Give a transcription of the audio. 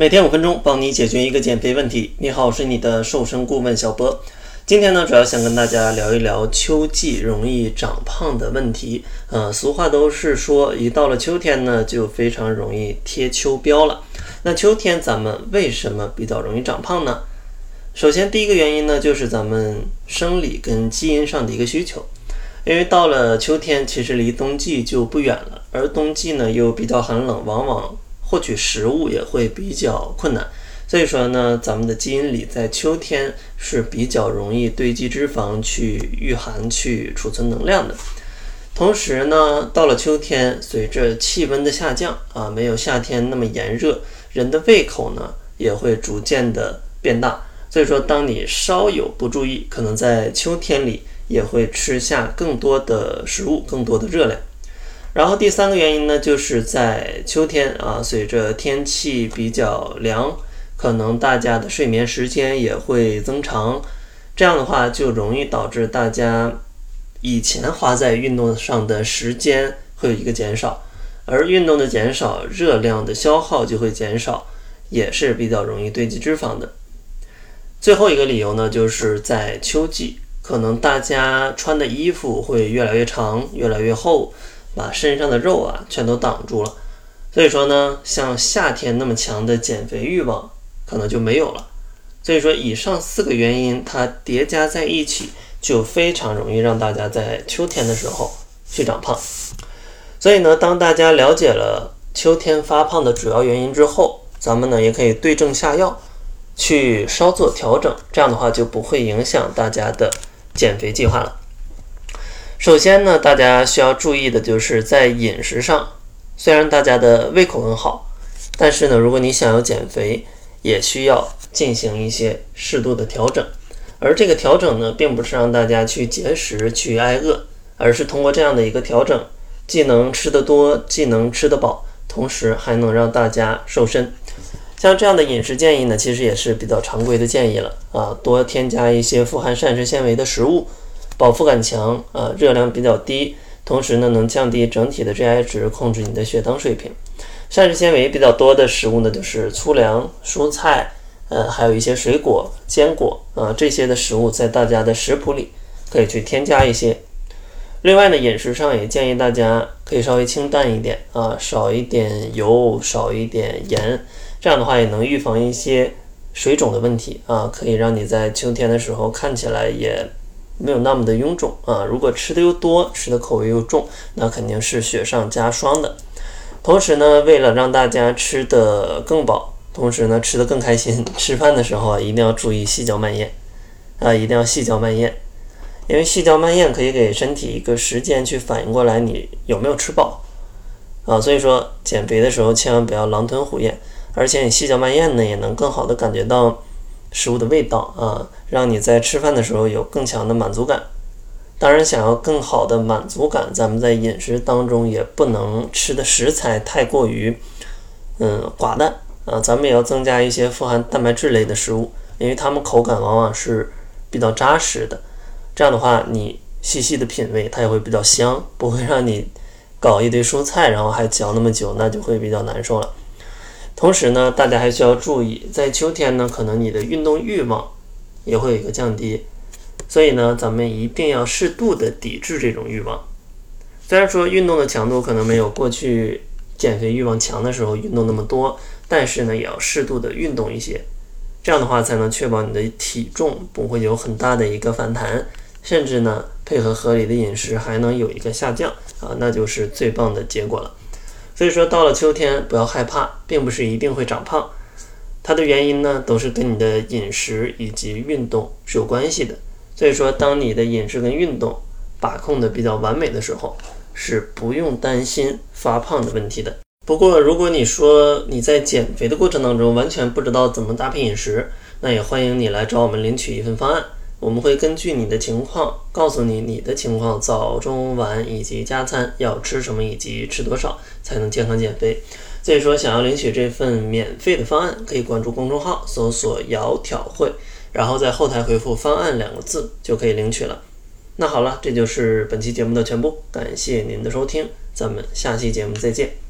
每天五分钟，帮你解决一个减肥问题。你好，我是你的瘦身顾问小波。今天呢，主要想跟大家聊一聊秋季容易长胖的问题。呃，俗话都是说，一到了秋天呢，就非常容易贴秋膘了。那秋天咱们为什么比较容易长胖呢？首先，第一个原因呢，就是咱们生理跟基因上的一个需求。因为到了秋天，其实离冬季就不远了，而冬季呢又比较寒冷，往往获取食物也会比较困难，所以说呢，咱们的基因里在秋天是比较容易堆积脂肪、去御寒、去储存能量的。同时呢，到了秋天，随着气温的下降啊，没有夏天那么炎热，人的胃口呢也会逐渐的变大。所以说，当你稍有不注意，可能在秋天里也会吃下更多的食物、更多的热量。然后第三个原因呢，就是在秋天啊，随着天气比较凉，可能大家的睡眠时间也会增长，这样的话就容易导致大家以前花在运动上的时间会有一个减少，而运动的减少，热量的消耗就会减少，也是比较容易堆积脂肪的。最后一个理由呢，就是在秋季，可能大家穿的衣服会越来越长，越来越厚。把身上的肉啊全都挡住了，所以说呢，像夏天那么强的减肥欲望可能就没有了。所以说，以上四个原因它叠加在一起，就非常容易让大家在秋天的时候去长胖。所以呢，当大家了解了秋天发胖的主要原因之后，咱们呢也可以对症下药，去稍作调整，这样的话就不会影响大家的减肥计划了。首先呢，大家需要注意的就是在饮食上，虽然大家的胃口很好，但是呢，如果你想要减肥，也需要进行一些适度的调整。而这个调整呢，并不是让大家去节食、去挨饿，而是通过这样的一个调整，既能吃得多，既能吃得饱，同时还能让大家瘦身。像这样的饮食建议呢，其实也是比较常规的建议了啊，多添加一些富含膳食纤维的食物。饱腹感强啊，热量比较低，同时呢能降低整体的 GI 值，控制你的血糖水平。膳食纤维比较多的食物呢，就是粗粮、蔬菜，呃，还有一些水果、坚果啊，这些的食物在大家的食谱里可以去添加一些。另外呢，饮食上也建议大家可以稍微清淡一点啊，少一点油，少一点盐，这样的话也能预防一些水肿的问题啊，可以让你在秋天的时候看起来也。没有那么的臃肿啊！如果吃的又多，吃的口味又重，那肯定是雪上加霜的。同时呢，为了让大家吃的更饱，同时呢吃的更开心，吃饭的时候啊一定要注意细嚼慢咽啊，一定要细嚼慢咽，因为细嚼慢咽可以给身体一个时间去反应过来你有没有吃饱啊。所以说减肥的时候千万不要狼吞虎咽，而且你细嚼慢咽呢，也能更好的感觉到。食物的味道啊，让你在吃饭的时候有更强的满足感。当然，想要更好的满足感，咱们在饮食当中也不能吃的食材太过于嗯寡淡啊，咱们也要增加一些富含蛋白质类的食物，因为它们口感往往是比较扎实的。这样的话，你细细的品味，它也会比较香，不会让你搞一堆蔬菜，然后还嚼那么久，那就会比较难受了。同时呢，大家还需要注意，在秋天呢，可能你的运动欲望也会有一个降低，所以呢，咱们一定要适度的抵制这种欲望。虽然说运动的强度可能没有过去减肥欲望强的时候运动那么多，但是呢，也要适度的运动一些，这样的话才能确保你的体重不会有很大的一个反弹，甚至呢，配合合理的饮食还能有一个下降啊，那就是最棒的结果了。所以说，到了秋天不要害怕，并不是一定会长胖，它的原因呢都是跟你的饮食以及运动是有关系的。所以说，当你的饮食跟运动把控的比较完美的时候，是不用担心发胖的问题的。不过，如果你说你在减肥的过程当中完全不知道怎么搭配饮食，那也欢迎你来找我们领取一份方案。我们会根据你的情况告诉你你的情况早中晚以及加餐要吃什么以及吃多少才能健康减肥。所以说，想要领取这份免费的方案，可以关注公众号搜索“窈窕会”，然后在后台回复“方案”两个字就可以领取了。那好了，这就是本期节目的全部，感谢您的收听，咱们下期节目再见。